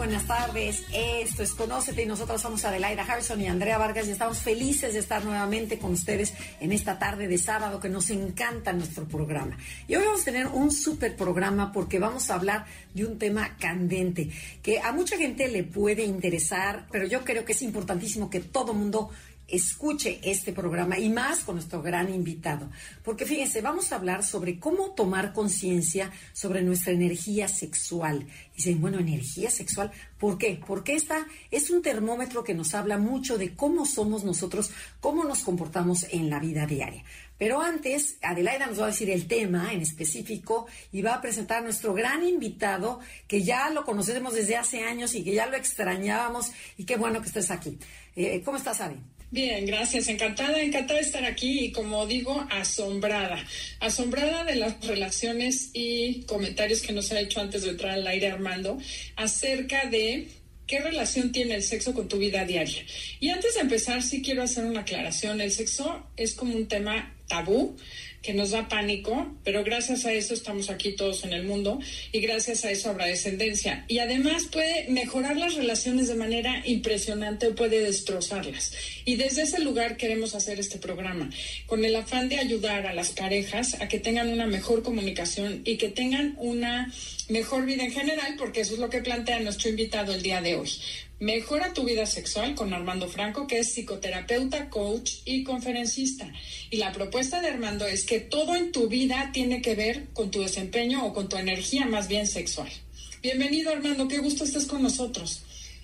Buenas tardes, esto es Conócete y nosotros somos Adelaida Harrison y Andrea Vargas y estamos felices de estar nuevamente con ustedes en esta tarde de sábado que nos encanta nuestro programa. Y hoy vamos a tener un súper programa porque vamos a hablar de un tema candente que a mucha gente le puede interesar, pero yo creo que es importantísimo que todo mundo escuche este programa y más con nuestro gran invitado. Porque fíjense, vamos a hablar sobre cómo tomar conciencia sobre nuestra energía sexual. Dicen, bueno, energía sexual, ¿por qué? Porque esta es un termómetro que nos habla mucho de cómo somos nosotros, cómo nos comportamos en la vida diaria. Pero antes, Adelaida nos va a decir el tema en específico y va a presentar a nuestro gran invitado, que ya lo conocemos desde hace años y que ya lo extrañábamos, y qué bueno que estés aquí. Eh, ¿Cómo estás, Adi? Bien, gracias. Encantada, encantada de estar aquí y como digo, asombrada. Asombrada de las relaciones y comentarios que nos ha hecho antes de entrar al aire Armando acerca de qué relación tiene el sexo con tu vida diaria. Y antes de empezar, sí quiero hacer una aclaración. El sexo es como un tema tabú que nos da pánico, pero gracias a eso estamos aquí todos en el mundo y gracias a eso habrá descendencia. Y además puede mejorar las relaciones de manera impresionante o puede destrozarlas. Y desde ese lugar queremos hacer este programa, con el afán de ayudar a las parejas a que tengan una mejor comunicación y que tengan una mejor vida en general, porque eso es lo que plantea nuestro invitado el día de hoy. Mejora tu vida sexual con Armando Franco, que es psicoterapeuta, coach y conferencista. Y la propuesta de Armando es que todo en tu vida tiene que ver con tu desempeño o con tu energía más bien sexual. Bienvenido Armando, qué gusto estés con nosotros.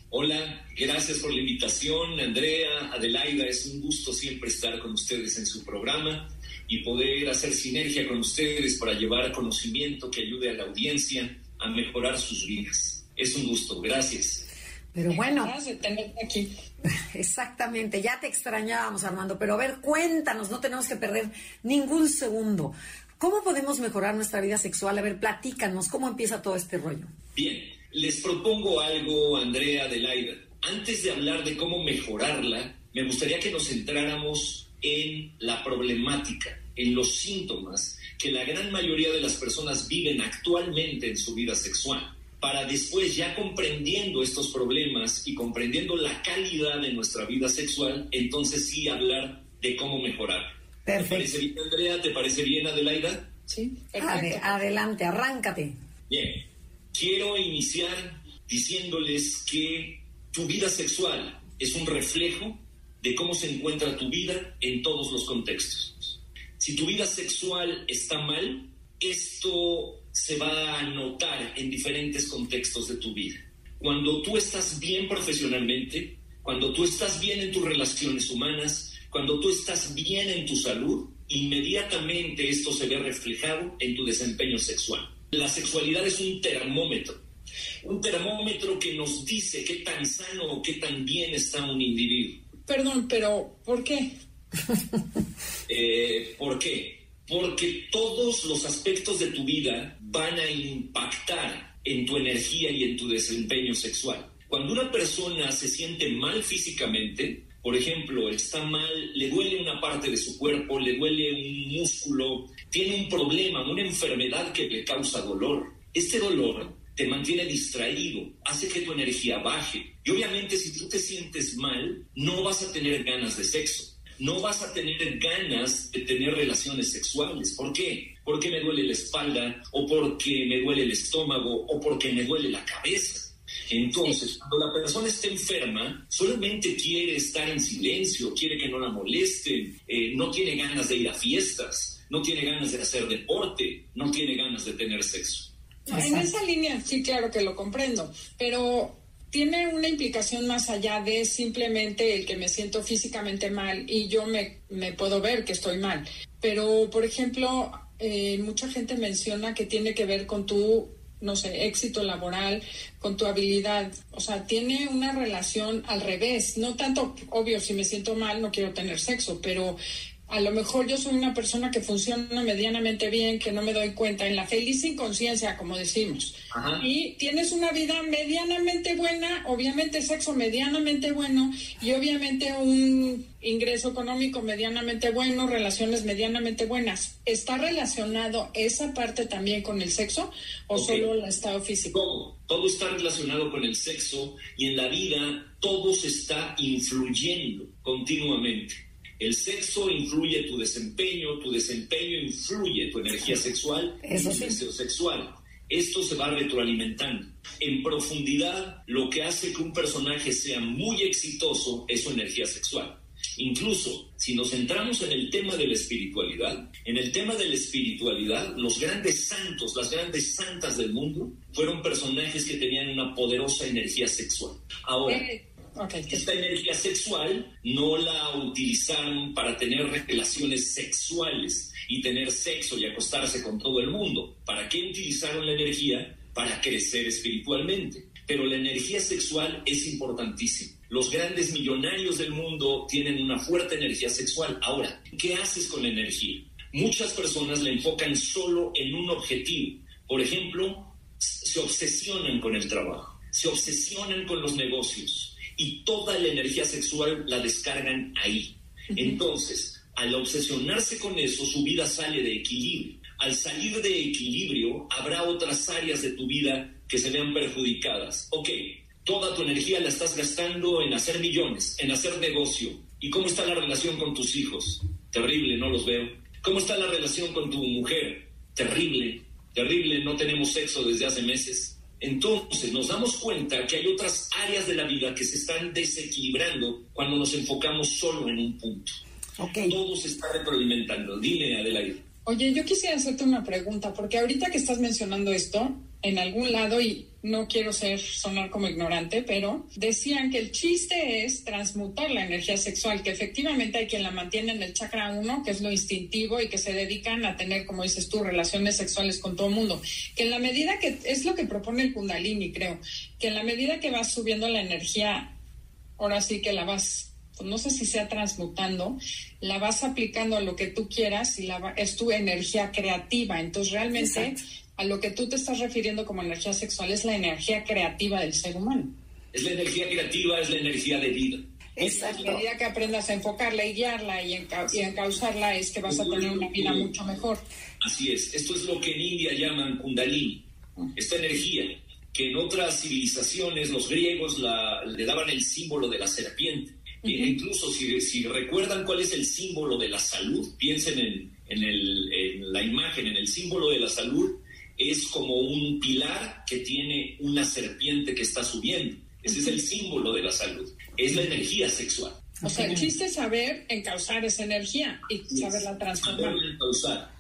Hola, gracias por la invitación, Andrea, Adelaida, es un gusto siempre estar con ustedes en su programa y poder hacer sinergia con ustedes para llevar conocimiento que ayude a la audiencia a mejorar sus vidas. Es un gusto, gracias. Pero bueno. Aquí. Exactamente, ya te extrañábamos, Armando. Pero a ver, cuéntanos, no tenemos que perder ningún segundo. ¿Cómo podemos mejorar nuestra vida sexual? A ver, platícanos, ¿cómo empieza todo este rollo? Bien, les propongo algo, Andrea, Adelaida. Antes de hablar de cómo mejorarla, me gustaría que nos centráramos en la problemática, en los síntomas que la gran mayoría de las personas viven actualmente en su vida sexual para después, ya comprendiendo estos problemas y comprendiendo la calidad de nuestra vida sexual, entonces sí hablar de cómo mejorar. Perfecto. ¿Te parece bien, Andrea? ¿Te parece bien, Adelaida? Sí, adelante, arráncate. Bien, quiero iniciar diciéndoles que tu vida sexual es un reflejo de cómo se encuentra tu vida en todos los contextos. Si tu vida sexual está mal, esto se va a notar en diferentes contextos de tu vida. Cuando tú estás bien profesionalmente, cuando tú estás bien en tus relaciones humanas, cuando tú estás bien en tu salud, inmediatamente esto se ve reflejado en tu desempeño sexual. La sexualidad es un termómetro, un termómetro que nos dice qué tan sano o qué tan bien está un individuo. Perdón, pero ¿por qué? eh, ¿Por qué? Porque todos los aspectos de tu vida van a impactar en tu energía y en tu desempeño sexual. Cuando una persona se siente mal físicamente, por ejemplo, está mal, le duele una parte de su cuerpo, le duele un músculo, tiene un problema, una enfermedad que le causa dolor. Este dolor te mantiene distraído, hace que tu energía baje. Y obviamente si tú te sientes mal, no vas a tener ganas de sexo no vas a tener ganas de tener relaciones sexuales. ¿Por qué? Porque me duele la espalda, o porque me duele el estómago, o porque me duele la cabeza. Entonces, cuando la persona está enferma, solamente quiere estar en silencio, quiere que no la molesten, eh, no tiene ganas de ir a fiestas, no tiene ganas de hacer deporte, no tiene ganas de tener sexo. En esa línea, sí, claro que lo comprendo, pero tiene una implicación más allá de simplemente el que me siento físicamente mal y yo me, puedo ver que estoy mal. Pero, por ejemplo, eh, mucha gente menciona que tiene que ver con tu, no sé, éxito laboral, con tu habilidad. O sea, tiene una relación al revés. No tanto, obvio, si me siento mal no quiero tener sexo, pero a lo mejor yo soy una persona que funciona medianamente bien, que no me doy cuenta, en la feliz inconsciencia, como decimos. Y tienes una vida medianamente buena, obviamente sexo medianamente bueno y obviamente un ingreso económico medianamente bueno, relaciones medianamente buenas. ¿Está relacionado esa parte también con el sexo o solo el estado físico? Todo, todo está relacionado con el sexo y en la vida todo se está influyendo continuamente. El sexo influye tu desempeño, tu desempeño influye tu energía sexual y tu deseo sexual. Esto se va retroalimentando. En profundidad, lo que hace que un personaje sea muy exitoso es su energía sexual. Incluso si nos centramos en el tema de la espiritualidad, en el tema de la espiritualidad, los grandes santos, las grandes santas del mundo, fueron personajes que tenían una poderosa energía sexual. Ahora, eh, esta energía sexual no la utilizaron para tener relaciones sexuales y tener sexo y acostarse con todo el mundo. ¿Para qué utilizaron la energía? Para crecer espiritualmente. Pero la energía sexual es importantísima. Los grandes millonarios del mundo tienen una fuerte energía sexual. Ahora, ¿qué haces con la energía? Muchas personas la enfocan solo en un objetivo. Por ejemplo, se obsesionan con el trabajo, se obsesionan con los negocios, y toda la energía sexual la descargan ahí. Entonces, al obsesionarse con eso, su vida sale de equilibrio. Al salir de equilibrio, habrá otras áreas de tu vida que se vean perjudicadas. Ok, toda tu energía la estás gastando en hacer millones, en hacer negocio. ¿Y cómo está la relación con tus hijos? Terrible, no los veo. ¿Cómo está la relación con tu mujer? Terrible, terrible, no tenemos sexo desde hace meses. Entonces nos damos cuenta que hay otras áreas de la vida que se están desequilibrando cuando nos enfocamos solo en un punto. Todo se está retroalimentando. Dime, Adelaide. Oye, yo quisiera hacerte una pregunta, porque ahorita que estás mencionando esto, en algún lado, y no quiero ser sonar como ignorante, pero decían que el chiste es transmutar la energía sexual, que efectivamente hay quien la mantiene en el chakra 1, que es lo instintivo, y que se dedican a tener, como dices tú, relaciones sexuales con todo el mundo. Que en la medida que, es lo que propone el Kundalini, creo, que en la medida que vas subiendo la energía, ahora sí que la vas pues no sé si sea transmutando, la vas aplicando a lo que tú quieras y la, es tu energía creativa. Entonces, realmente a lo que tú te estás refiriendo como energía sexual es la energía creativa del ser humano. Es la energía creativa, es la energía de vida. Exacto. A medida que aprendas a enfocarla y guiarla y, encauzarla es que vas a tener una vida mucho mejor. Así es. Esto es lo que en India llaman kundalini. Esta energía que en otras civilizaciones los griegos le daban el símbolo de la serpiente incluso si, recuerdan cuál es el símbolo de la salud, piensen en, la imagen, en el símbolo de la salud, es como un pilar que tiene una serpiente que está subiendo. Ese es el símbolo de la salud. Es la energía sexual. O sea, el chiste es saber encauzar esa energía y saberla transformar.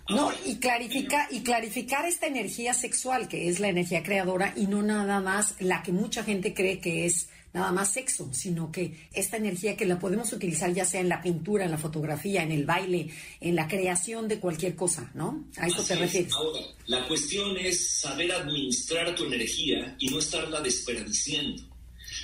No, y clarificar, y clarificar esta energía sexual, que es la energía creadora, y no nada más la que mucha gente cree que es nada más sexo, sino que esta energía que la podemos utilizar ya sea en la pintura, en la fotografía, en el baile, en la creación de cualquier cosa, ¿no? A eso te refieres. Ahora, la cuestión es saber administrar tu energía y no estarla desperdiciando.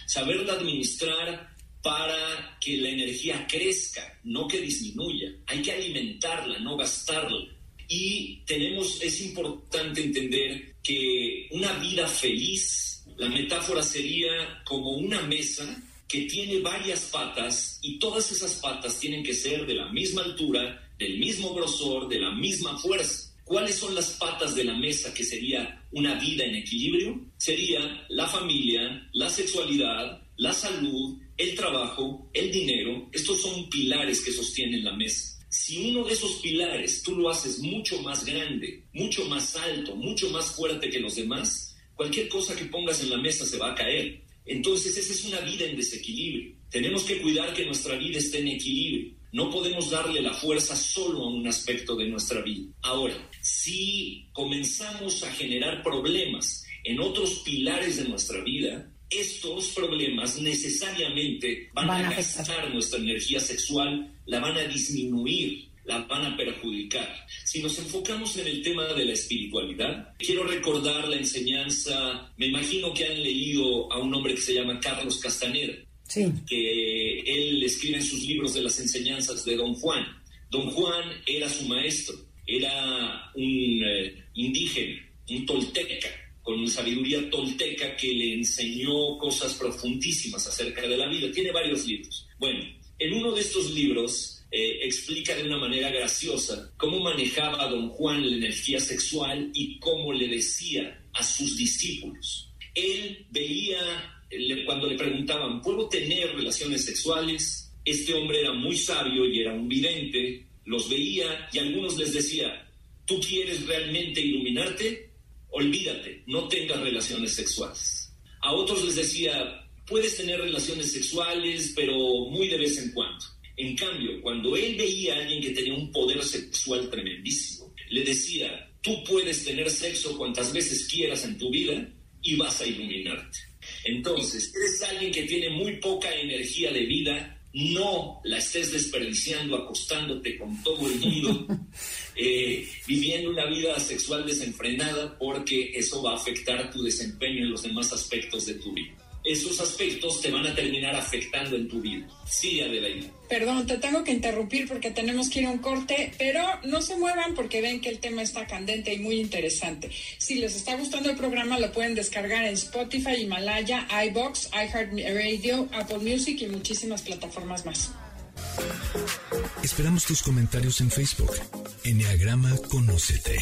Saberla administrar para que la energía crezca, no que disminuya. Hay que alimentarla, no gastarla. Y tenemos, es importante entender que una vida feliz la metáfora sería como una mesa que tiene varias patas y todas esas patas tienen que ser de la misma altura, del mismo grosor, de la misma fuerza. ¿Cuáles son las patas de la mesa que sería una vida en equilibrio? Sería la familia, la sexualidad, la salud, el trabajo, el dinero. Estos son pilares que sostienen la mesa. Si uno de esos pilares tú lo haces mucho más grande, mucho más alto, mucho más fuerte que los demás, Cualquier cosa que pongas en la mesa se va a caer. Entonces esa es una vida en desequilibrio. Tenemos que cuidar que nuestra vida esté en equilibrio. No podemos darle la fuerza solo a un aspecto de nuestra vida. Ahora, si comenzamos a generar problemas en otros pilares de nuestra vida, estos problemas necesariamente van, a, a gastar nuestra energía sexual, la van a disminuir la van a perjudicar. Si nos enfocamos en el tema de la espiritualidad, quiero recordar la enseñanza, me imagino que han leído a un hombre que se llama Carlos Castaneda, que él escribe en sus libros de las enseñanzas de Don Juan. Don Juan era su maestro, era un eh, indígena, un tolteca, con sabiduría tolteca que le enseñó cosas profundísimas acerca de la vida. Tiene varios libros. Bueno, en uno de estos libros eh, explica de una manera graciosa cómo manejaba don Juan la energía sexual y cómo le decía a sus discípulos. Él veía, cuando le preguntaban, ¿puedo tener relaciones sexuales? Este hombre era muy sabio y era un vidente, los veía y algunos les decía, ¿tú quieres realmente iluminarte? olvídate, no tengas relaciones sexuales. A otros les decía, puedes tener relaciones sexuales, pero muy de vez en cuando. En cambio, cuando él veía a alguien que tenía un poder sexual tremendísimo, le decía, tú puedes tener sexo cuantas veces quieras en tu vida y vas a iluminarte. Entonces, eres alguien que tiene muy poca energía de vida, no la estés desperdiciando acostándote con todo el mundo, eh, viviendo una vida sexual desenfrenada, porque eso va a afectar tu desempeño en los demás aspectos de tu vida esos aspectos te van a terminar afectando en tu vida. Sí, Adelaide. Perdón, te tengo que interrumpir porque tenemos que ir a un corte, pero no se muevan porque ven que el tema está candente y muy interesante. Si les está gustando el programa, lo pueden descargar en Spotify, Himalaya, iBox, iHeartRadio, Apple Music y muchísimas plataformas más. Esperamos tus comentarios en Facebook. Enneagrama Conócete.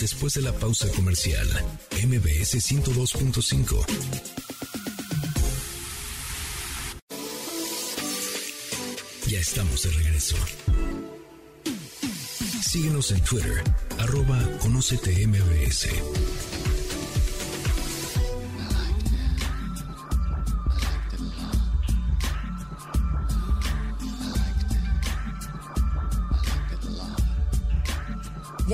Después de la pausa comercial. MBS 102.5. Ya estamos de regreso. Síguenos en Twitter, arroba Conócete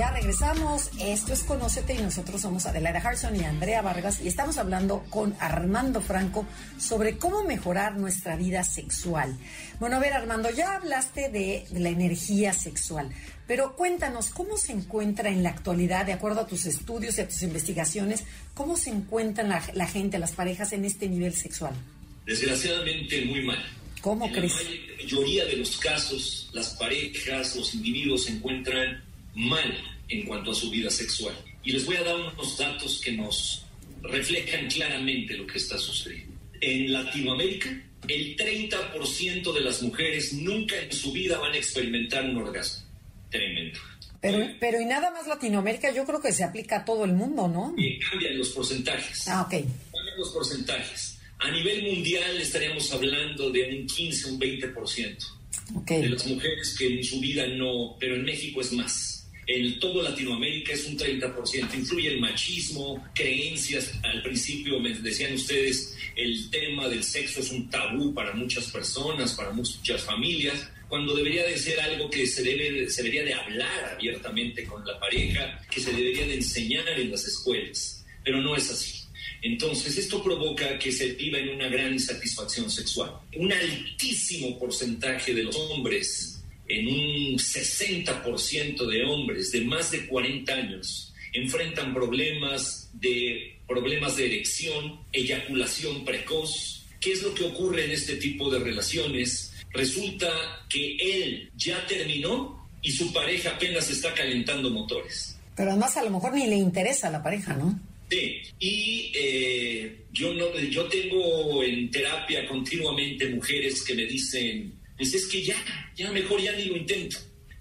Ya regresamos. Esto es Conócete y nosotros somos Adelaida Harrison y Andrea Vargas y estamos hablando con Armando Franco sobre cómo mejorar nuestra vida sexual. Bueno, a ver, Armando, ya hablaste de, la energía sexual, pero cuéntanos cómo se encuentra en la actualidad, de acuerdo a tus estudios y a tus investigaciones, cómo se encuentran la, gente, las parejas en este nivel sexual. Desgraciadamente muy mal. ¿Cómo crees? En la mayoría de los casos, las parejas, los individuos se encuentran mal en cuanto a su vida sexual. Y les voy a dar unos datos que nos reflejan claramente lo que está sucediendo. En Latinoamérica, el 30% de las mujeres nunca en su vida van a experimentar un orgasmo. Tremendo. Pero, pero y nada más Latinoamérica, yo creo que se aplica a todo el mundo, ¿no? Y cambian los porcentajes. Ah, ok. Cambian los porcentajes. A nivel mundial estaríamos hablando de un 15, un 20% okay. de las mujeres que en su vida no, pero en México es más en todo Latinoamérica es un 30%. Influye el machismo, creencias. Al principio me decían ustedes, el tema del sexo es un tabú para muchas personas, para muchas familias, cuando debería de ser algo que se, debe, se debería de hablar abiertamente con la pareja, que se debería de enseñar en las escuelas. Pero no es así. Entonces, esto provoca que se viva en una gran insatisfacción sexual. Un altísimo porcentaje de los hombres en un 60% de hombres de más de 40 años enfrentan problemas de, problemas de erección, eyaculación precoz. ¿Qué es lo que ocurre en este tipo de relaciones? Resulta que él ya terminó y su pareja apenas está calentando motores. Pero además a lo mejor ni le interesa a la pareja, ¿no? Sí, y eh, yo, no, yo tengo en terapia continuamente mujeres que me dicen, pues es que ya, ya mejor ya ni lo intento.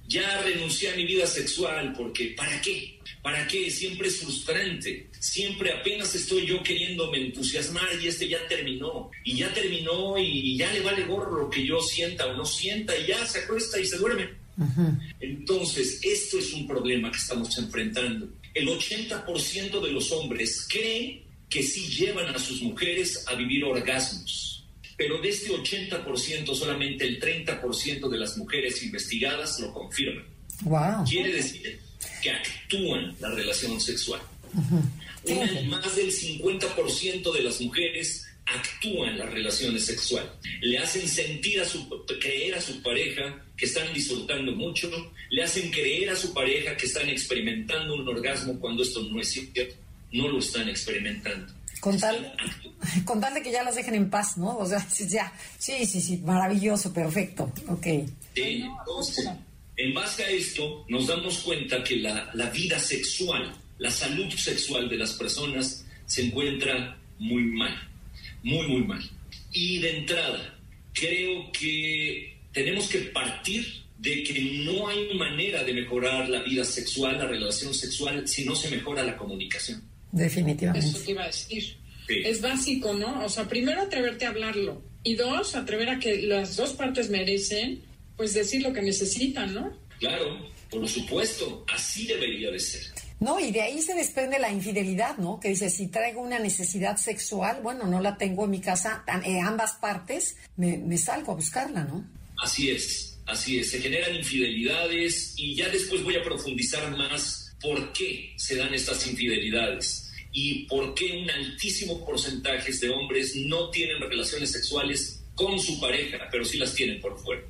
Ya renuncié a mi vida sexual porque ¿para qué? ¿Para qué? Siempre es frustrante. Siempre apenas estoy yo queriéndome entusiasmar y este ya terminó. Y ya terminó y ya le vale gorro lo que yo sienta o no sienta y ya se acuesta y se duerme. Entonces, esto es un problema que estamos enfrentando. El 80% de los hombres creen que sí llevan a sus mujeres a vivir orgasmos pero de este 80% solamente el 30% de las mujeres investigadas lo confirman. Quiere decir que actúan la relación sexual. más del 50% de las mujeres actúan las relaciones sexuales. Le hacen sentir a su, creer a su pareja que están disfrutando mucho, le hacen creer a su pareja que están experimentando un orgasmo cuando esto no es cierto, no lo están experimentando. Con tal, de que ya las dejen en paz, ¿no? O sea, ya, sí, sí, sí, maravilloso, perfecto, ok. Sí, entonces, en base a esto, nos damos cuenta que la, la vida sexual, la salud sexual de las personas se encuentra muy mal, muy, muy mal. Y de entrada, creo que tenemos que partir de que no hay manera de mejorar la vida sexual, la relación sexual, si no se mejora la comunicación. Definitivamente. Eso te iba a decir. Es básico, ¿no? O sea, primero atreverte a hablarlo. Y dos, atrever a que las dos partes merecen, pues decir lo que necesitan, ¿no? Claro, por supuesto, así debería de ser. No, y de ahí se desprende la infidelidad, ¿no? Que dice, si traigo una necesidad sexual, bueno, no la tengo en mi casa, en ambas partes, me, me salgo a buscarla, ¿no? Así es, así es. Se generan infidelidades y ya después voy a profundizar más por qué se dan estas infidelidades y por qué un altísimo porcentaje de hombres no tienen relaciones sexuales con su pareja, pero sí las tienen por fuera.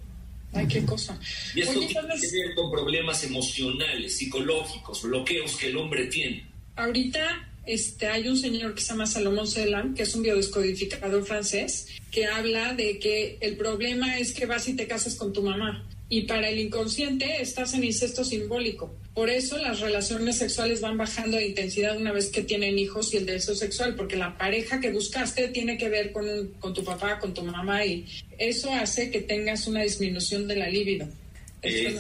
Ay, qué cosa. Y esto tiene que ver con problemas emocionales, psicológicos, bloqueos que el hombre tiene. Ahorita este, hay un señor que se llama Salomón Celan, que es un biodescodificador francés, que habla de que el problema es que vas y te casas con tu mamá. Y para el inconsciente estás en incesto simbólico. Por eso las relaciones sexuales van bajando de intensidad una vez que tienen hijos y el deseo sexual, porque la pareja que buscaste tiene que ver con, con tu papá, con tu mamá, y eso hace que tengas una disminución de la libido. Eh,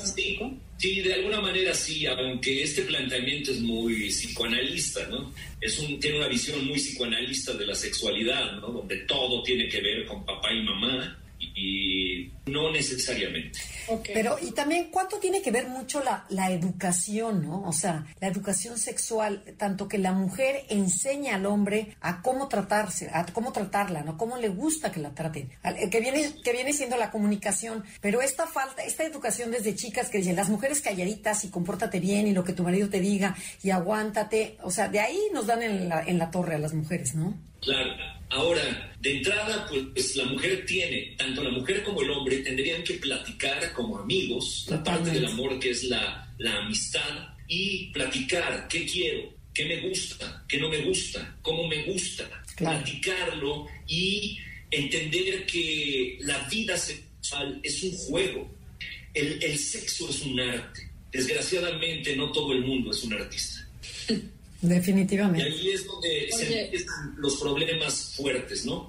sí, de alguna manera sí, aunque este planteamiento es muy psicoanalista, ¿no? Es un, tiene una visión muy psicoanalista de la sexualidad, ¿no? Donde todo tiene que ver con papá y mamá y no necesariamente. Pero, y también, ¿cuánto tiene que ver mucho la, la, educación, ¿no? O sea, la educación sexual, tanto que la mujer enseña al hombre a cómo tratarse, a cómo tratarla, ¿no? Cómo le gusta que la traten, eh, que viene, que viene siendo la comunicación. Pero esta falta, esta educación desde chicas que dicen, las mujeres calladitas y compórtate bien y lo que tu marido te diga y aguántate, o sea, de ahí nos dan en la, en la torre a las mujeres, ¿no? Claro. Ahora, de entrada, pues la mujer tiene, tanto la mujer como el hombre tendrían que platicar como amigos, la parte del amor que es la, la amistad, y platicar qué quiero, qué me gusta, qué no me gusta, cómo me gusta, platicarlo y entender que la vida sexual es un juego, el, el sexo es un arte. Desgraciadamente no todo el mundo es un artista. Definitivamente. Y ahí es donde se empiezan los problemas fuertes, ¿no?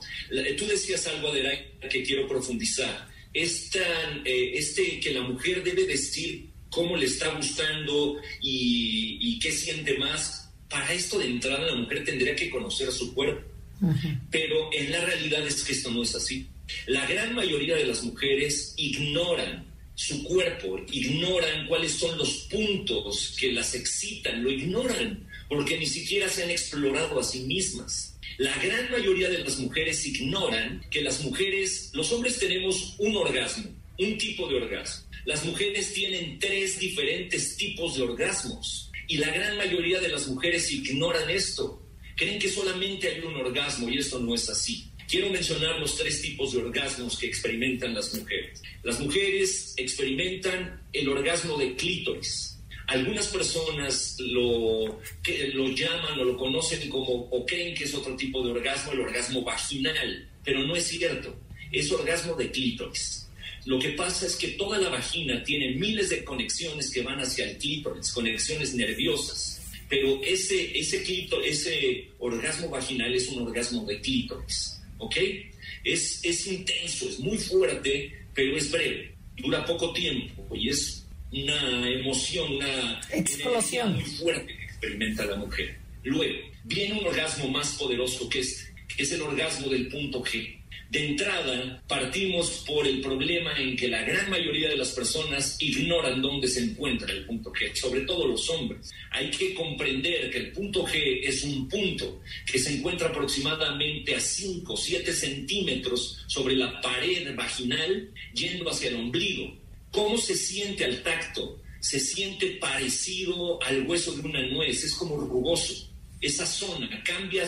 Tú decías algo, Adelaide, que quiero profundizar. Es tan, eh, este que la mujer debe decir cómo le está gustando y, y, qué siente más. Para esto de entrada la mujer tendría que conocer su cuerpo. Pero en la realidad es que esto no es así. La gran mayoría de las mujeres ignoran su cuerpo, ignoran cuáles son los puntos que las excitan, lo ignoran porque ni siquiera se han explorado a sí mismas. La gran mayoría de las mujeres ignoran que las mujeres, los hombres tenemos un orgasmo, un tipo de orgasmo. Las mujeres tienen tres diferentes tipos de orgasmos y la gran mayoría de las mujeres ignoran esto. Creen que solamente hay un orgasmo y esto no es así. Quiero mencionar los tres tipos de orgasmos que experimentan las mujeres. Las mujeres experimentan el orgasmo de clítoris, algunas personas lo, que lo llaman o lo conocen como o creen que es otro tipo de orgasmo, el orgasmo vaginal, pero no es cierto, es orgasmo de clítoris. Lo que pasa es que toda la vagina tiene miles de conexiones que van hacia el clítoris, conexiones nerviosas, pero ese, ese, ese orgasmo vaginal es un orgasmo de clítoris, ¿ok? Es, es intenso, es muy fuerte, pero es breve, dura poco tiempo y es una emoción, una explosión muy fuerte que experimenta la mujer. Luego, viene un orgasmo más poderoso que este, que es el orgasmo del punto G. De entrada, partimos por el problema en que la gran mayoría de las personas ignoran dónde se encuentra el punto G, sobre todo los hombres. Hay que comprender que el punto G es un punto que se encuentra aproximadamente a 5 o 7 centímetros sobre la pared vaginal yendo hacia el ombligo. ¿Cómo se siente al tacto? Se siente parecido al hueso de una nuez, es como rugoso. Esa zona cambia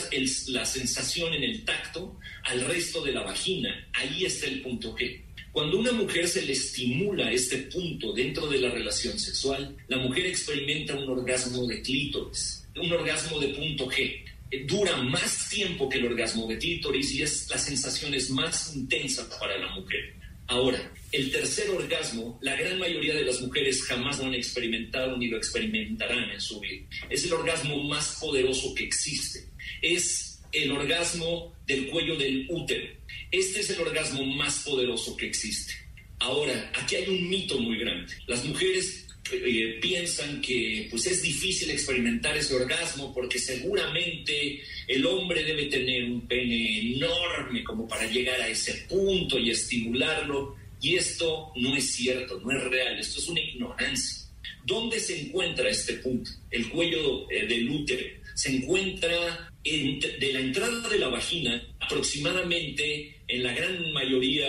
la sensación en el tacto al resto de la vagina. Ahí está el punto G. Cuando una mujer se le estimula este punto dentro de la relación sexual, la mujer experimenta un orgasmo de clítoris, un orgasmo de punto G. dura más tiempo que el orgasmo de clítoris y es la sensación más intensa para la mujer. Ahora, el tercer orgasmo, la gran mayoría de las mujeres jamás lo han experimentado ni lo experimentarán en su vida. Es el orgasmo más poderoso que existe. Es el orgasmo del cuello del útero. Este es el orgasmo más poderoso que existe. Ahora, aquí hay un mito muy grande. Las mujeres eh, piensan que pues es difícil experimentar ese orgasmo porque seguramente el hombre debe tener un pene enorme como para llegar a ese punto y estimularlo y esto no es cierto, no es real, esto es una ignorancia. ¿Dónde se encuentra este punto? El cuello eh, del útero. Se encuentra de la entrada de la vagina aproximadamente en la gran mayoría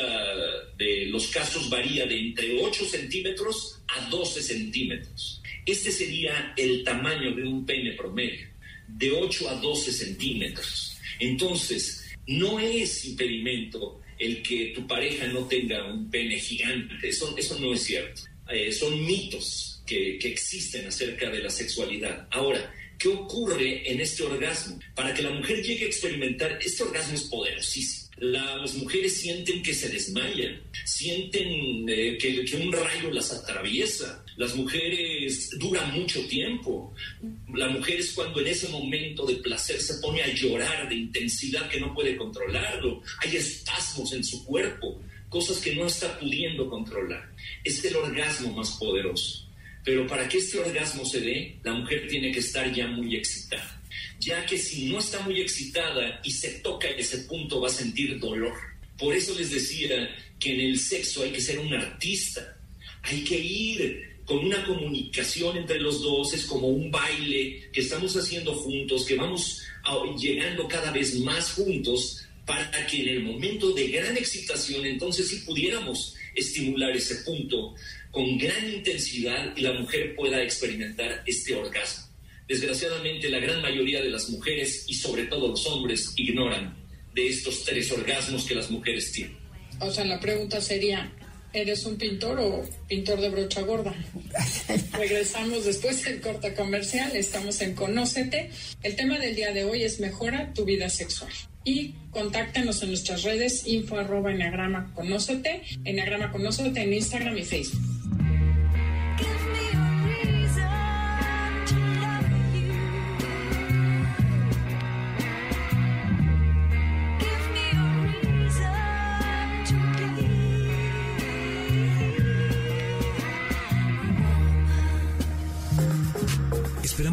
de los casos varía de entre 8 centímetros a 12 centímetros. Este sería el tamaño de un pene promedio, de 8 a 12 centímetros. Entonces, no es impedimento el que tu pareja no tenga un pene gigante. Eso, eso no es cierto. Eh, son mitos que, que existen acerca de la sexualidad. Ahora, ¿qué ocurre en este orgasmo? Para que la mujer llegue a experimentar, este orgasmo es poderosísimo las mujeres sienten que se desmayan, sienten eh, que, que, un rayo las atraviesa. Las mujeres duran mucho tiempo. La mujer es cuando en ese momento de placer se pone a llorar de intensidad que no puede controlarlo. Hay espasmos en su cuerpo, cosas que no está pudiendo controlar. Es el orgasmo más poderoso. Pero para que este orgasmo se dé, la mujer tiene que estar ya muy excitada ya que si no está muy excitada y se toca ese punto va a sentir dolor. Por eso les decía que en el sexo hay que ser un artista, hay que ir con una comunicación entre los dos, es como un baile que estamos haciendo juntos, que vamos llegando cada vez más juntos para que en el momento de gran excitación entonces sí pudiéramos estimular ese punto con gran intensidad y la mujer pueda experimentar este orgasmo. Desgraciadamente, la gran mayoría de las mujeres y sobre todo los hombres ignoran de estos tres orgasmos que las mujeres tienen. O sea, la pregunta sería, ¿eres un pintor o pintor de brocha gorda? Regresamos después del corta comercial, estamos en Conócete. El tema del día de hoy es Mejora tu vida sexual. Y contáctenos en nuestras redes info arroba enagrama conócete, enagrama conócete en Instagram y Facebook.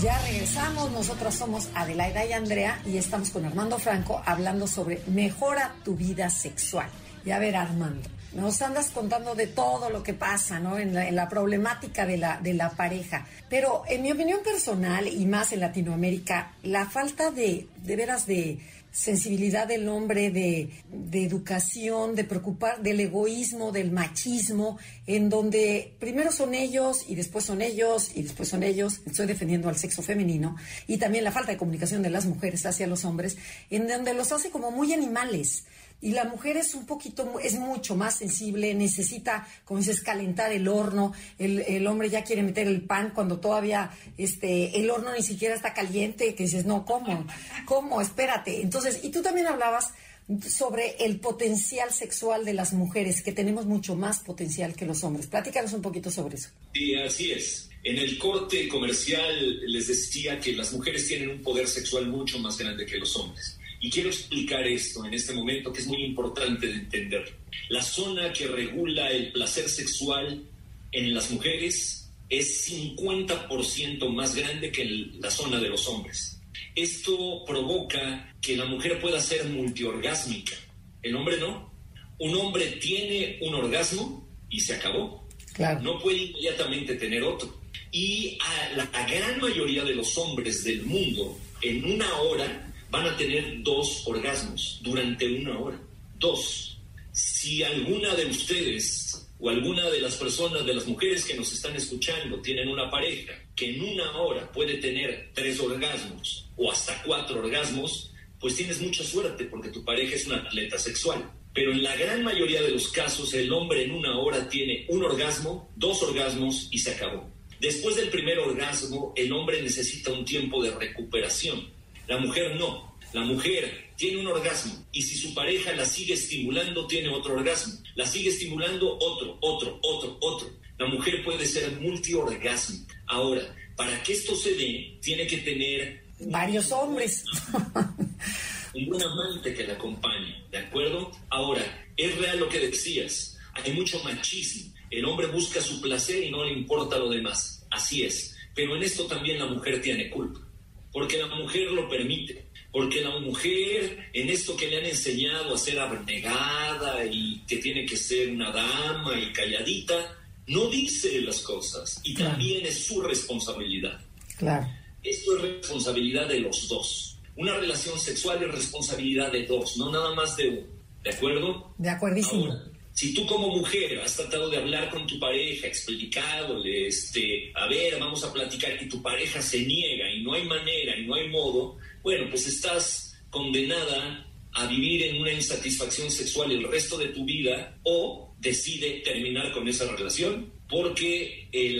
Ya regresamos, nosotros somos Adelaida y Andrea y estamos con Armando Franco hablando sobre mejora tu vida sexual. Y a ver, Armando, nos andas contando de todo lo que pasa, ¿no? En la, problemática de la, de la pareja. Pero en mi opinión personal y más en Latinoamérica, la falta de, de veras de sensibilidad del hombre, de, educación, de preocupar, del egoísmo, del machismo, en donde primero son ellos y después son ellos y después son ellos. Estoy defendiendo al sexo femenino y también la falta de comunicación de las mujeres hacia los hombres, en donde los hace como muy animales y la mujer es un poquito, es mucho más sensible, necesita, como dices, calentar el horno, el, hombre ya quiere meter el pan cuando todavía este, el horno ni siquiera está caliente, que dices, no, ¿cómo? ¿Cómo? Espérate. Entonces, y tú también hablabas sobre el potencial sexual de las mujeres, que tenemos mucho más potencial que los hombres. Platícanos un poquito sobre eso. Sí, así es. En el corte comercial les decía que las mujeres tienen un poder sexual mucho más grande que los hombres. Y quiero explicar esto en este momento que es muy importante de entender. La zona que regula el placer sexual en las mujeres es 50% más grande que la zona de los hombres. Esto provoca que la mujer pueda ser multiorgásmica. El hombre no. Un hombre tiene un orgasmo y se acabó. No puede inmediatamente tener otro. Y a la gran mayoría de los hombres del mundo, en una hora, van a tener dos orgasmos durante una hora. Dos. si alguna de ustedes o alguna de las personas, de las mujeres que nos están escuchando, tienen una pareja que en una hora puede tener tres orgasmos o hasta cuatro orgasmos, pues tienes mucha suerte porque tu pareja es una atleta sexual. Pero en la gran mayoría de los casos el hombre en una hora tiene un orgasmo, dos orgasmos y se acabó. Después del primer orgasmo, el hombre necesita un tiempo de recuperación. La mujer no. La mujer tiene un orgasmo y si su pareja la sigue estimulando, tiene otro orgasmo. La sigue estimulando otro, otro, otro, otro. La mujer puede ser multiorgásmica. Ahora, para que esto se dé, tiene que tener... Varios hombres. un buen amante que la acompañe, ¿de acuerdo? Ahora, es real lo que decías. Hay mucho machismo el hombre busca su placer y no le importa lo demás. Así es. Pero en esto también la mujer tiene culpa. Porque la mujer lo permite. Porque la mujer, en esto que le han enseñado a ser abnegada y que tiene que ser una dama y calladita, no dice las cosas. Y también es su responsabilidad. Claro. Esto es responsabilidad de los dos. Una relación sexual es responsabilidad de dos, no nada más de uno. ¿De acuerdo? De acuerdísimo. Si tú como mujer has tratado de hablar con tu pareja, explicándole, este, a ver, vamos a platicar, y tu pareja se niega y no hay manera y no hay modo, bueno, pues estás condenada a vivir en una insatisfacción sexual el resto de tu vida o decide terminar con esa relación porque eh,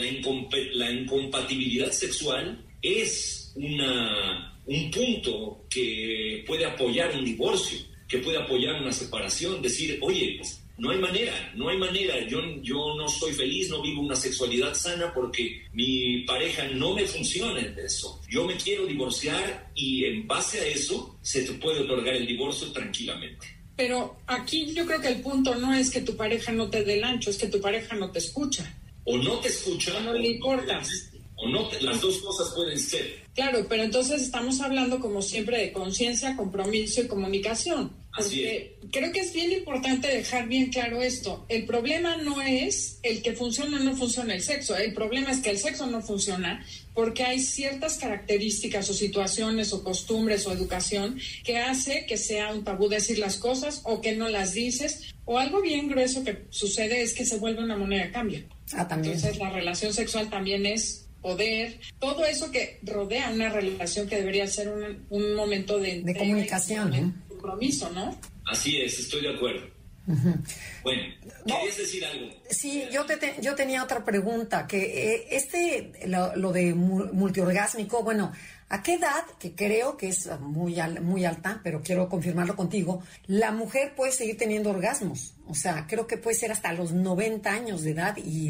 la, incompatibilidad sexual es una, un punto que puede apoyar un divorcio, que puede apoyar una separación, decir, oye, pues no hay manera, no hay manera. Yo, yo no soy feliz, no vivo una sexualidad sana porque mi pareja no me funciona en eso. Yo me quiero divorciar y en base a eso se te puede otorgar el divorcio tranquilamente. Pero aquí yo creo que el punto no es que tu pareja no te dé el ancho, es que tu pareja no te escucha. O no te escucha. no le importa. O no, las dos cosas pueden ser. Claro, pero entonces estamos hablando como siempre de conciencia, compromiso y comunicación. Porque creo que es bien importante dejar bien claro esto. El problema no es el que funciona o no funciona el sexo. El problema es que el sexo no funciona porque hay ciertas características o situaciones o costumbres o educación que hace que sea un tabú decir las cosas o que no las dices. O algo bien grueso que sucede es que se vuelve una moneda de cambio. Ah, también. Entonces la relación sexual también es poder, todo eso que rodea una relación que debería ser un, momento de, de comunicación. ¿eh? Compromiso, ¿no? Así es, estoy de acuerdo. Bueno, ¿querías decir algo? Sí, yo, te, yo tenía otra pregunta, que eh, este, lo, lo de multiorgásmico, bueno, ¿A qué edad, que creo que es muy, muy alta, pero quiero confirmarlo contigo, la mujer puede seguir teniendo orgasmos? O sea, creo que puede ser hasta los 90 años de edad y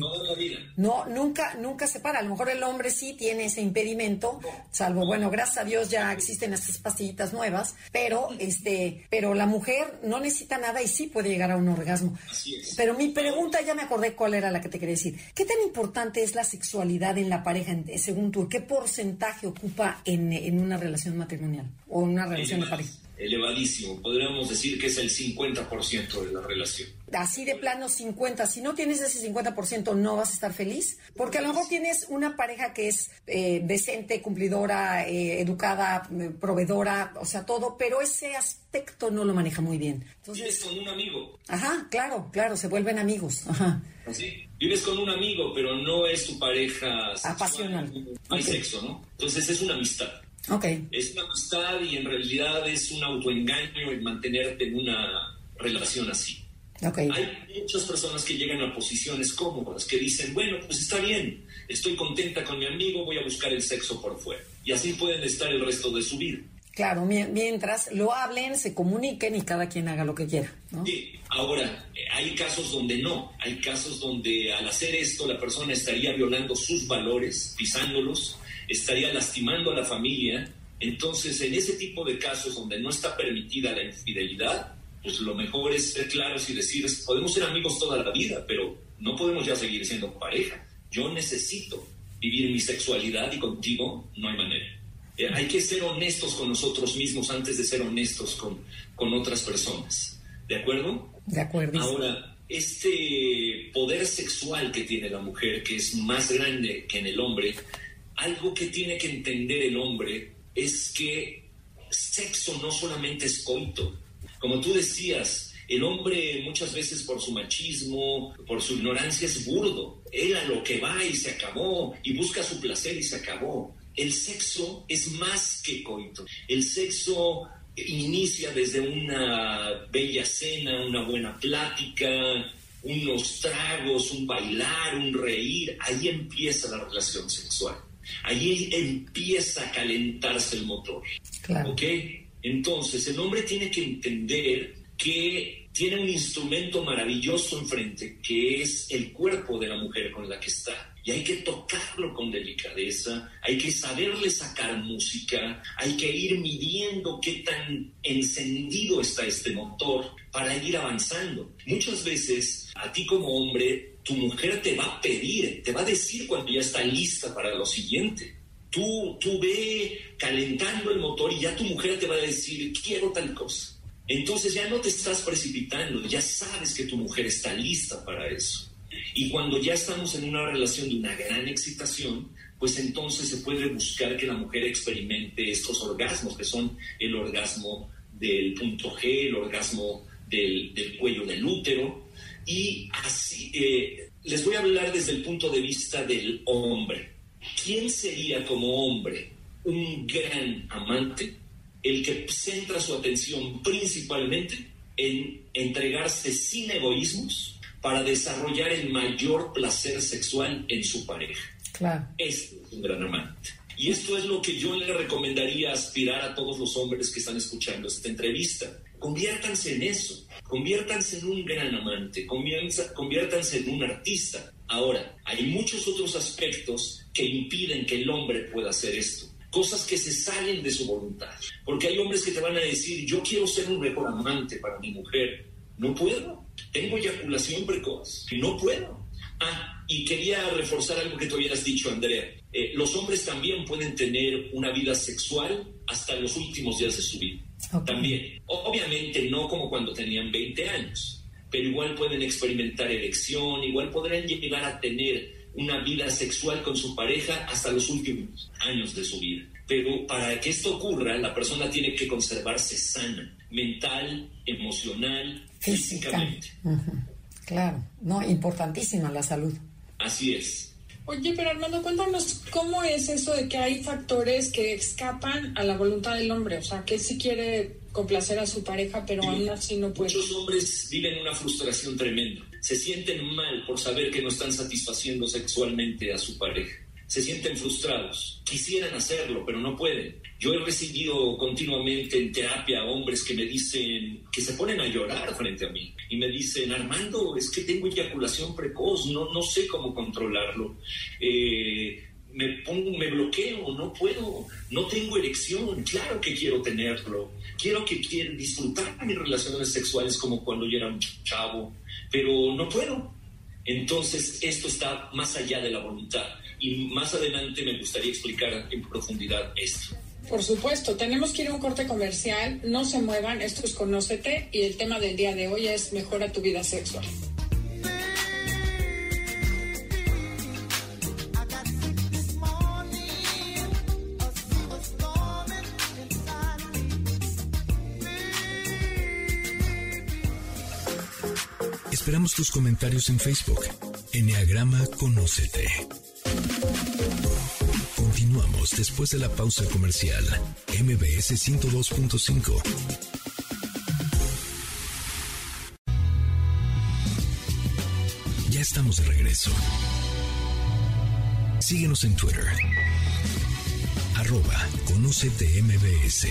no nunca nunca se para. A lo mejor el hombre sí tiene ese impedimento, salvo bueno, gracias a Dios ya existen estas pastillitas nuevas, pero este, pero la mujer no necesita nada y sí puede llegar a un orgasmo. Pero mi pregunta ya me acordé cuál era la que te quería decir. ¿Qué tan importante es la sexualidad en la pareja según tú? ¿Qué porcentaje ocupa en, en una relación matrimonial o en una relación de pareja? Elevadísimo. Podríamos decir que es el 50% de la relación. Así de plano 50. Si no tienes ese 50%, no vas a estar feliz. Porque a lo mejor tienes una pareja que es eh, decente, cumplidora, eh, educada, eh, proveedora, o sea, todo, pero ese aspecto no lo maneja muy bien. Entonces, Vives con un amigo. Ajá, claro, claro, se vuelven amigos. Ajá. ¿Sí? Vives con un amigo, pero no es tu pareja. Apasional. No hay sexo, ¿no? Entonces es una amistad. Es una amistad y en realidad es un autoengaño el mantenerte en una relación así. Hay muchas personas que llegan a posiciones cómodas, que dicen, bueno, pues está bien, estoy contenta con mi amigo, voy a buscar el sexo por fuera. Y así pueden estar el resto de su vida. Claro, mientras lo hablen, se comuniquen y cada quien haga lo que quiera. Sí, ahora, eh, hay casos donde no, hay casos donde al hacer esto la persona estaría violando sus valores, pisándolos, estaría lastimando a la familia. Entonces, en ese tipo de casos donde no está permitida la infidelidad, pues lo mejor es ser claros y decir, podemos ser amigos toda la vida, pero no podemos ya seguir siendo pareja. Yo necesito vivir mi sexualidad y contigo no hay manera. Eh, hay que ser honestos con nosotros mismos antes de ser honestos con, con otras personas. ¿De acuerdo? De acuerdo. Ahora, este poder sexual que tiene la mujer, que es más grande que en el hombre, algo que tiene que entender el hombre es que sexo no solamente es coito. Como tú decías, El hombre muchas veces por su machismo, por su ignorancia es burdo. Él a lo que va y se acabó y busca su placer y se acabó. El sexo es más que coito. El sexo inicia desde una bella cena, una buena plática, unos tragos, un bailar, un reír. Ahí empieza la relación sexual. Ahí empieza a calentarse el motor. ¿Ok? Entonces, el hombre tiene que entender que tiene un instrumento maravilloso enfrente, que es el cuerpo de la mujer con la que está. Y hay que tocarlo con delicadeza, hay que saberle sacar música, hay que ir midiendo qué tan encendido está este motor para ir avanzando. Muchas veces, a ti como hombre, tu mujer te va a pedir, te va a decir cuando ya está lista para lo siguiente. Tú, tú ve calentando el motor y ya tu mujer te va a decir, quiero tal cosa. Entonces ya no te estás precipitando, ya sabes que tu mujer está lista para eso. Y cuando ya estamos en una relación de una gran excitación, pues entonces se puede buscar que la mujer experimente estos orgasmos, que son el orgasmo del punto G, el orgasmo del, cuello del útero. Y así, eh, les voy a hablar desde el punto de vista del hombre. ¿Quién sería como hombre un gran amante? El que centra su atención principalmente en entregarse sin egoísmos para desarrollar el mayor placer sexual en su pareja. Claro. Este es un gran amante. Y esto es lo que yo le recomendaría aspirar a todos los hombres que están escuchando esta entrevista. Conviértanse en eso, conviértanse en un gran amante, conviértanse en un artista. Ahora, hay muchos otros aspectos que impiden que el hombre pueda hacer esto cosas que se salen de su voluntad. Porque hay hombres que te van a decir, yo quiero ser un mejor amante para mi mujer. No puedo. Tengo eyaculación precoz. No puedo. Ah, y quería reforzar algo que tú habías dicho, Andrea. Eh, los hombres también pueden tener una vida sexual hasta los últimos días de su vida. También. Obviamente no como cuando tenían 20 años, pero igual pueden experimentar erección, igual podrán llegar a tener una vida sexual con su pareja hasta los últimos años de su vida. Pero para que esto ocurra, la persona tiene que conservarse sana, mental, emocional, físicamente. Claro, no, importantísima la salud. Así es. Oye, pero Armando, cuéntanos cómo es eso de que hay factores que escapan a la voluntad del hombre, o sea, que si quiere complacer a su pareja, pero aún así no puede. Muchos hombres viven una frustración tremenda. Se sienten mal por saber que no están satisfaciendo sexualmente a su pareja se sienten frustrados. Quisieran hacerlo, pero no pueden. Yo he recibido continuamente en terapia hombres que me dicen, que se ponen a llorar frente a mí y me dicen, Armando, es que tengo eyaculación precoz, no, no sé cómo controlarlo. Eh, me pongo, me bloqueo, no puedo, no tengo erección, claro que quiero tenerlo, quiero que quiero disfrutar mis relaciones sexuales como cuando yo era un chavo, pero no puedo. Entonces, esto está más allá de la voluntad y más adelante me gustaría explicar en profundidad esto. Por supuesto, tenemos que ir a un corte comercial, no se muevan, esto es Conócete y el tema del día de hoy es Mejora tu vida sexual. Esperamos tus comentarios en Facebook. Enneagrama Conócete. Después de la pausa comercial. MBS 102.5. Ya estamos de regreso. Síguenos en Twitter. Arroba MBS.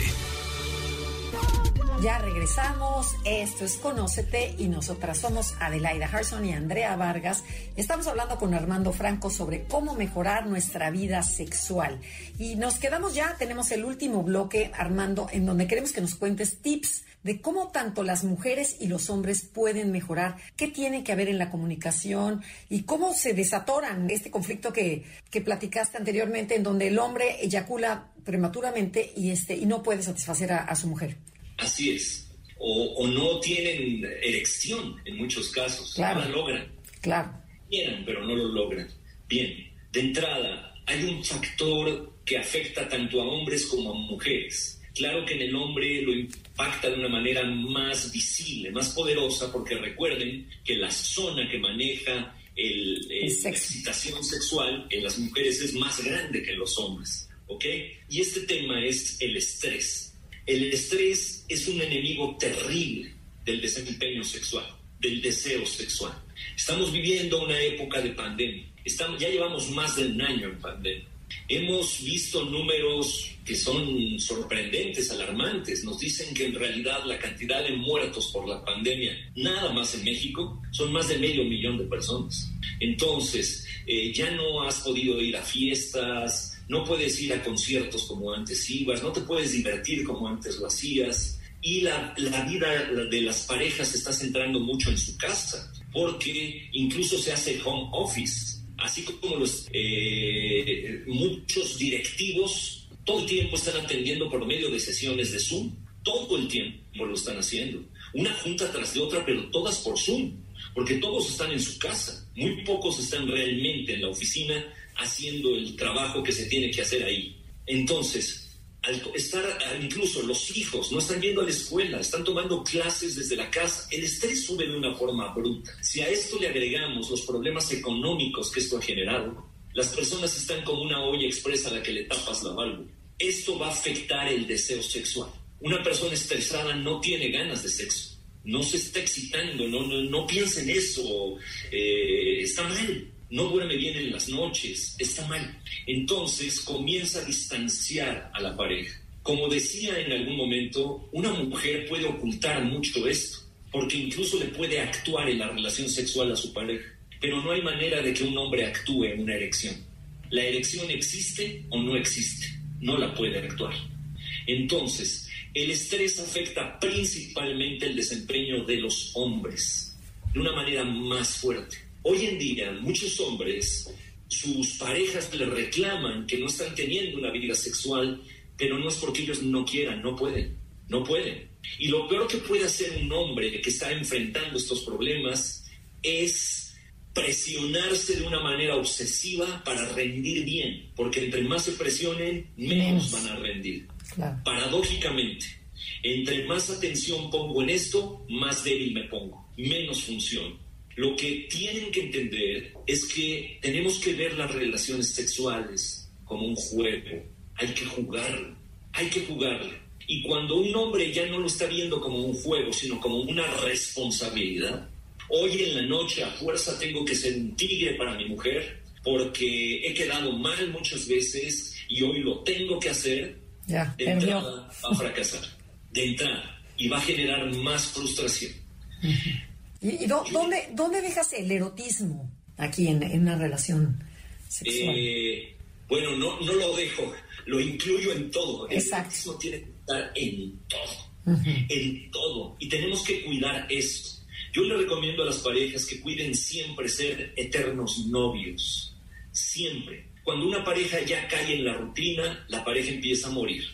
Ya regresamos, esto es Conócete y nosotras somos Adelaida Harrison y Andrea Vargas. Estamos hablando con Armando Franco sobre cómo mejorar nuestra vida sexual. Y nos quedamos ya, tenemos el último bloque, Armando, en donde queremos que nos cuentes tips de cómo tanto las mujeres y los hombres pueden mejorar, qué tiene que haber en la comunicación y cómo se desatoran este conflicto que, que platicaste anteriormente, en donde el hombre eyacula prematuramente y, este, y no puede satisfacer a su mujer. Así es. O, no tienen erección en muchos casos. Claro. No la logran. Claro. Quieren, pero no lo logran. Bien, de entrada, hay un factor que afecta tanto a hombres como a mujeres, Claro que en el hombre lo impacta de una manera más visible, más poderosa, porque recuerden que la zona que maneja el, la excitación sexual en las mujeres es más grande que en los hombres. ¿Ok? Y este tema es el estrés. El estrés es un enemigo terrible del desempeño sexual, del deseo sexual. Estamos viviendo una época de pandemia. Estamos, ya llevamos más de un año en pandemia. Hemos visto números que son sorprendentes, alarmantes. Nos dicen que en realidad la cantidad de muertos por la pandemia, nada más en México, son más de medio millón de personas. Entonces, eh, ya no has podido ir a fiestas, no puedes ir a conciertos como antes ibas, no te puedes divertir como antes lo hacías. Y la, la vida de las parejas está centrando mucho en su casa, porque incluso se hace home office así como los eh, muchos directivos todo el tiempo están atendiendo por medio de sesiones de Zoom, todo el tiempo lo están haciendo, una junta tras de otra, pero todas por Zoom, porque todos están en su casa, muy pocos están realmente en la oficina haciendo el trabajo que se tiene que hacer ahí. Entonces, al estar incluso los hijos no están yendo a la escuela, están tomando clases desde la casa, el estrés sube de una forma bruta. Si a esto le agregamos los problemas económicos que esto ha generado, las personas están como una olla expresa a la que le tapas la válvula. Esto va a afectar el deseo sexual. Una persona estresada no tiene ganas de sexo, no se está excitando, no piensa en eso, eh, está mal no duerme bien en las noches, está mal. Entonces comienza a distanciar a la pareja. Como decía en algún momento, una mujer puede ocultar mucho esto, porque incluso le puede actuar en la relación sexual a su pareja, pero no hay manera de que un hombre actúe en una erección. La erección existe o no existe, no la puede actuar. Entonces, el estrés afecta principalmente el desempeño de los hombres de una manera más fuerte Hoy en día muchos hombres, sus parejas le reclaman que no están teniendo una vida sexual, pero no es porque ellos no quieran, no pueden, no pueden. Y lo peor que puede hacer un hombre que está enfrentando estos problemas es presionarse de una manera obsesiva para rendir bien, porque entre más se presionen, menos van a rendir. Paradójicamente, entre más atención pongo en esto, más débil me pongo, menos función. Lo que tienen que entender es que tenemos que ver las relaciones sexuales como un juego. Hay que jugarlo, hay que jugarlo. Y cuando un hombre ya no lo está viendo como un juego, sino como una responsabilidad, hoy en la noche a fuerza tengo que ser un tigre para mi mujer porque he quedado mal muchas veces y hoy lo tengo que hacer, ya, de entrada va a fracasar. De entrada. Y va a generar más frustración. ¿Y, dónde, dónde dejas el erotismo aquí en, una relación sexual? Eh, bueno, no, no lo dejo, lo incluyo en todo. El erotismo tiene que estar en todo, en todo. Y tenemos que cuidar eso. Yo le recomiendo a las parejas que cuiden siempre ser eternos novios, siempre. Cuando una pareja ya cae en la rutina, la pareja empieza a morir.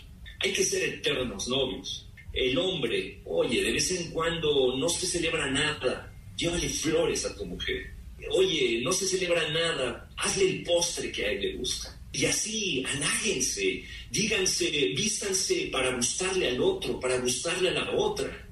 Hay que ser eternos novios el hombre, oye, de vez en cuando no se celebra nada, llévale flores a tu mujer. Oye, no se celebra nada, hazle el postre que a él le gusta. Y así, aláguense, díganse, vístanse para gustarle al otro, para gustarle a la otra.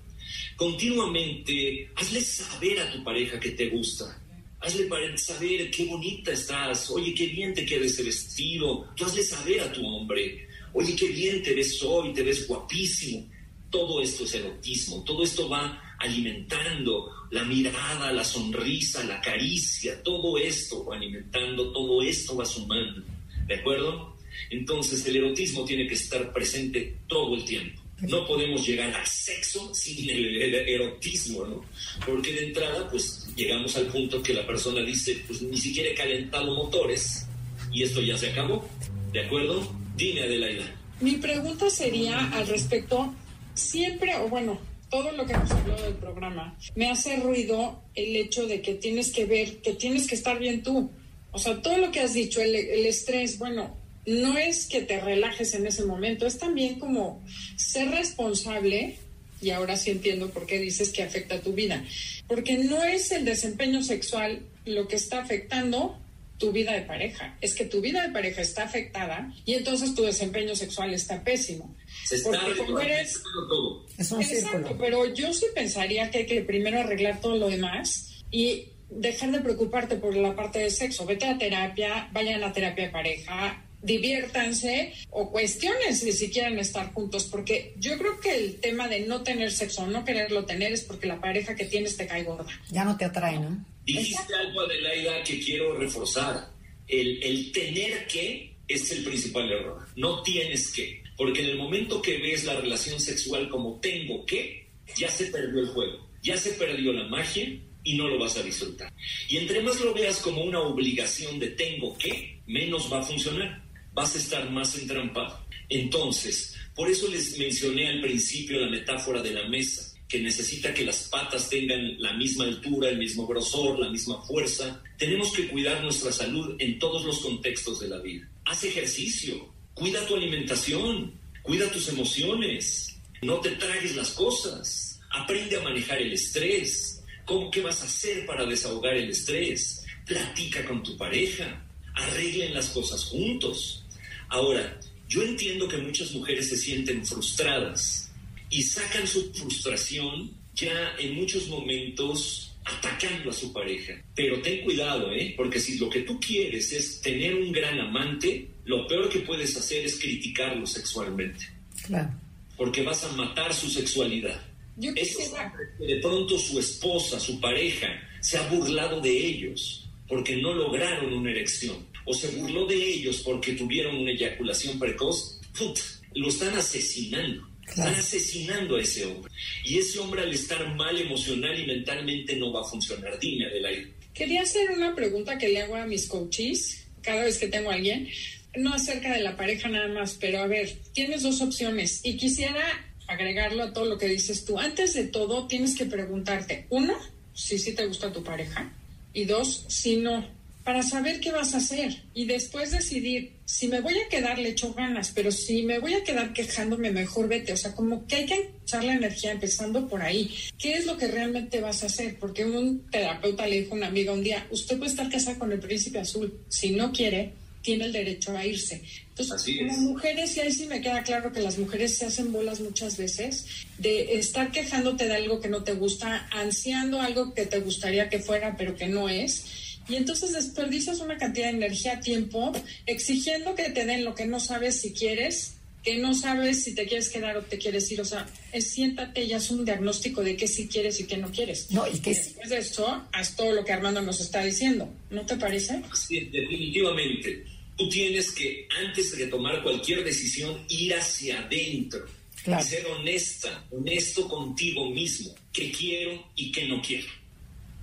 Continuamente, hazle saber a tu pareja que te gusta. Hazle saber qué bonita estás. Oye, qué bien te queda ese vestido. Tú hazle saber a tu hombre. Oye, qué bien te ves hoy, te ves guapísimo todo esto es erotismo, todo esto va alimentando la mirada, la sonrisa, la caricia, todo esto va alimentando, todo esto va sumando, ¿de acuerdo? Entonces el erotismo tiene que estar presente todo el tiempo. No podemos llegar al sexo sin el, erotismo, ¿no? Porque de entrada, pues llegamos al punto que la persona dice, pues ni siquiera he calentado motores y esto ya se acabó, ¿de acuerdo? Dime, Adelaida. Mi pregunta sería al respecto siempre, o bueno, todo lo que hemos hablado del programa, me hace ruido el hecho de que tienes que ver, que tienes que estar bien tú. O sea, todo lo que has dicho, el, estrés, bueno, no es que te relajes en ese momento, es también como ser responsable, y ahora sí entiendo por qué dices que afecta tu vida, porque no es el desempeño sexual lo que está afectando tu vida de pareja, es que tu vida de pareja está afectada y entonces tu desempeño sexual está pésimo. Se está Porque como eres... todo. Es un Exacto, círculo. pero yo sí pensaría que hay que primero arreglar todo lo demás y dejar de preocuparte por la parte del sexo. Vete a terapia, vayan a terapia de pareja, diviértanse o cuestionen si, si quieren estar juntos, porque yo creo que el tema de no tener sexo o no quererlo tener es porque la pareja que tienes te cae gorda. Ya no te atrae, ¿no? Dijiste algo, Adelaida, que quiero reforzar. El, el tener que es el principal error. No tienes que. Porque en el momento que ves la relación sexual como tengo que, ya se perdió el juego, ya se perdió la magia y no lo vas a disfrutar. Y entre más lo veas como una obligación de tengo que, menos va a funcionar. Vas a estar más entrampado. Entonces, por eso les mencioné al principio la metáfora de la mesa, que necesita que las patas tengan la misma altura, el mismo grosor, la misma fuerza. Tenemos que cuidar nuestra salud en todos los contextos de la vida. Haz ejercicio, cuida tu alimentación, cuida tus emociones, no te tragues las cosas, aprende a manejar el estrés. ¿Cómo qué vas a hacer para desahogar el estrés? Platica con tu pareja, arreglen las cosas juntos. Ahora, yo entiendo que muchas mujeres se sienten frustradas y sacan su frustración ya en muchos momentos atacando a su pareja. Pero ten cuidado, ¿eh? Porque si lo que tú quieres es tener un gran amante, lo peor que puedes hacer es criticarlo sexualmente, Claro. porque vas a matar su sexualidad. Yo quisiera, que de pronto su esposa, su pareja, se ha burlado de ellos porque no lograron una erección, o se burló de ellos porque tuvieron una eyaculación precoz, ¡put! lo están asesinando. Están asesinando a ese hombre. Y ese hombre al estar mal emocional y mentalmente no va a funcionar. Dime, Adelaide. quería hacer una pregunta que le hago a mis coaches cada vez que tengo a alguien, no acerca de la pareja nada más, pero a ver, tienes dos opciones y quisiera agregarlo a todo lo que dices tú. Antes de todo, tienes que preguntarte, uno, si sí te gusta tu pareja y dos, si no, para saber qué vas a hacer y después decidir si me voy a quedar le echo ganas, pero si me voy a quedar quejándome, mejor vete. O sea, como que hay que echar la energía empezando por ahí. ¿Qué es lo que realmente vas a hacer? Porque un terapeuta le dijo a una amiga un día, usted puede estar casada con el príncipe azul, si no quiere, tiene el derecho a irse. Entonces, Así es. mujeres, y ahí sí me queda claro que las mujeres se hacen bolas muchas veces de estar quejándote de algo que no te gusta, ansiando algo que te gustaría que fuera, pero que no es. Y entonces desperdicias una cantidad de energía, tiempo, exigiendo que te den lo que no sabes si quieres, que no sabes si te quieres quedar o te quieres ir. O sea, es, siéntate y haz un diagnóstico de qué sí quieres y qué no quieres. No, y que Y sí. después de eso, haz todo lo que Armando nos está diciendo. ¿No te parece? Sí, definitivamente. Tú tienes que, antes de tomar cualquier decisión, ir hacia adentro. Claro. Y ser honesta, honesto contigo mismo. ¿Qué quiero y qué no quiero?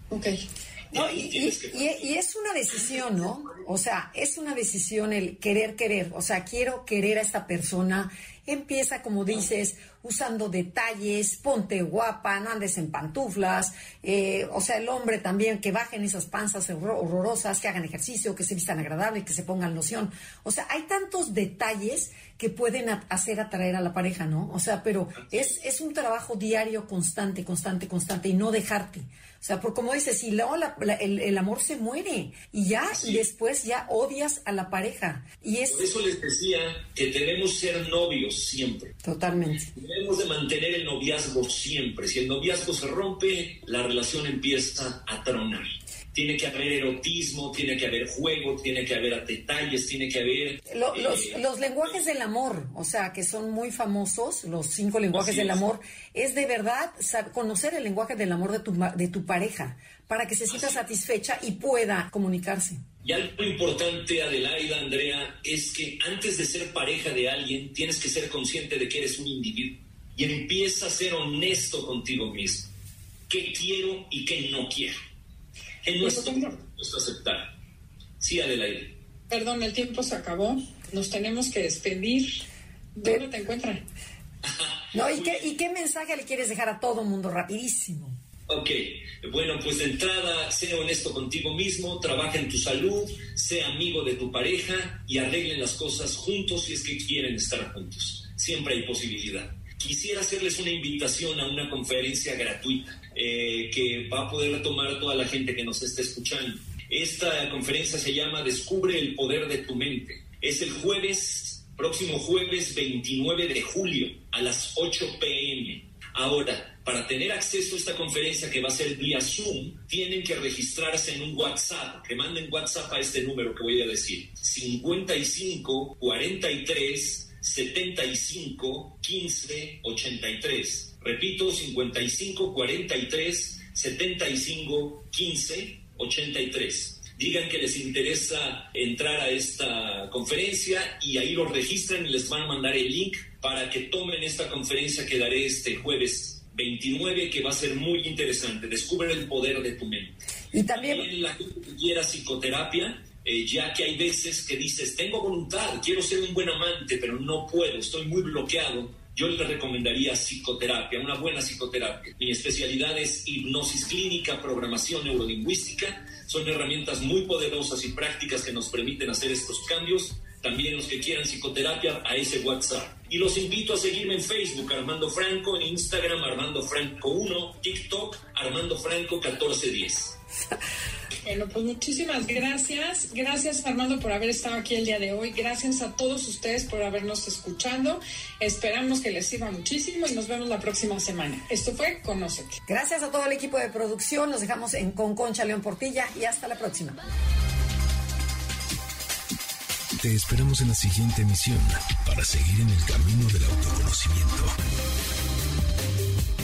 Ok. No, y, y- y- es una decisión, ¿no? O sea, es una decisión el querer querer. O sea, quiero querer a esta persona. Empieza, como dices, usando detalles, ponte guapa, no andes en pantuflas. eh, o sea, el hombre también, que bajen esas panzas horror- horrorosas, que hagan ejercicio, que se vistan agradable, que se pongan loción. O sea, hay tantos detalles que pueden hacer atraer a la pareja, ¿no? O sea, pero es, es un trabajo diario, constante, constante, constante, y no dejarte. O sea, por como dices, si luego la- la- el, el amor se muere y ya, y después ya odias a la pareja. Y es Por eso les decía que debemos ser novios siempre. totalmente. Debemos de mantener el noviazgo siempre. Si el noviazgo se rompe, la relación empieza a tronar. Tiene que haber erotismo, tiene que haber juego, tiene que haber detalles, tiene que haber... Lo- eh, los, los lenguajes del amor, o sea, que son muy famosos, los cinco lenguajes del amor, es de verdad conocer el lenguaje del amor de tu, de tu pareja para que se sienta satisfecha y pueda comunicarse. Y algo importante, Adelaida, Andrea, es que antes de ser pareja de alguien, tienes que ser consciente de que eres un individuo. Y empieza a ser honesto contigo mismo. ¿Qué quiero y qué no quiero? En nuestro tengo- dispuesto a aceptar. Sí, Adelaida. Perdón, el tiempo se acabó. Nos tenemos que despedir. ¿Dónde te encuentran? ¿No? ¿Y, qué, ¿Y qué mensaje le quieres dejar a todo mundo rapidísimo? Ok, bueno, pues de entrada, sé honesto contigo mismo, trabaja en tu salud, sé amigo de tu pareja y arreglen las cosas juntos si es que quieren estar juntos. Siempre hay posibilidad. Quisiera hacerles una invitación a una conferencia gratuita eh, que va a poder tomar toda la gente que nos esté escuchando. Esta conferencia se llama Descubre el poder de tu mente. Es el jueves, próximo jueves 29 de julio a las 8 pm. Ahora, para tener acceso a esta conferencia que va a ser vía Zoom, tienen que registrarse en un WhatsApp, que manden WhatsApp a este número que voy a decir, 55 43 75 15 83. Repito, 55 43 75 15 83 digan que les interesa entrar a esta conferencia y ahí lo registran y les van a mandar el link para que tomen esta conferencia que daré este jueves 29 que va a ser muy interesante. Descubre el poder de tu mente. Y también, la gente que quiera psicoterapia, eh, ya que hay veces que dices, tengo voluntad, quiero ser un buen amante, pero no puedo, estoy muy bloqueado yo le recomendaría psicoterapia, una buena psicoterapia. Mi especialidad es hipnosis clínica, programación neurolingüística. Son herramientas muy poderosas y prácticas que nos permiten hacer estos cambios. También los que quieran psicoterapia, a ese WhatsApp. Y los invito a seguirme en Facebook, Armando Franco, en Instagram, Armando Franco 1, TikTok, Armando Franco 1410. Bueno, pues muchísimas gracias. Gracias Armando por haber estado aquí el día de hoy. Gracias a todos ustedes por habernos escuchado. Esperamos que les sirva muchísimo y nos vemos la próxima semana. Esto fue Conócete. Gracias a todo el equipo de producción. Nos dejamos en Con Concha León Portilla y hasta la próxima. Te esperamos en la siguiente emisión para seguir en el camino del autoconocimiento.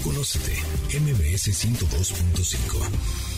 Conócete, MBS 102.5.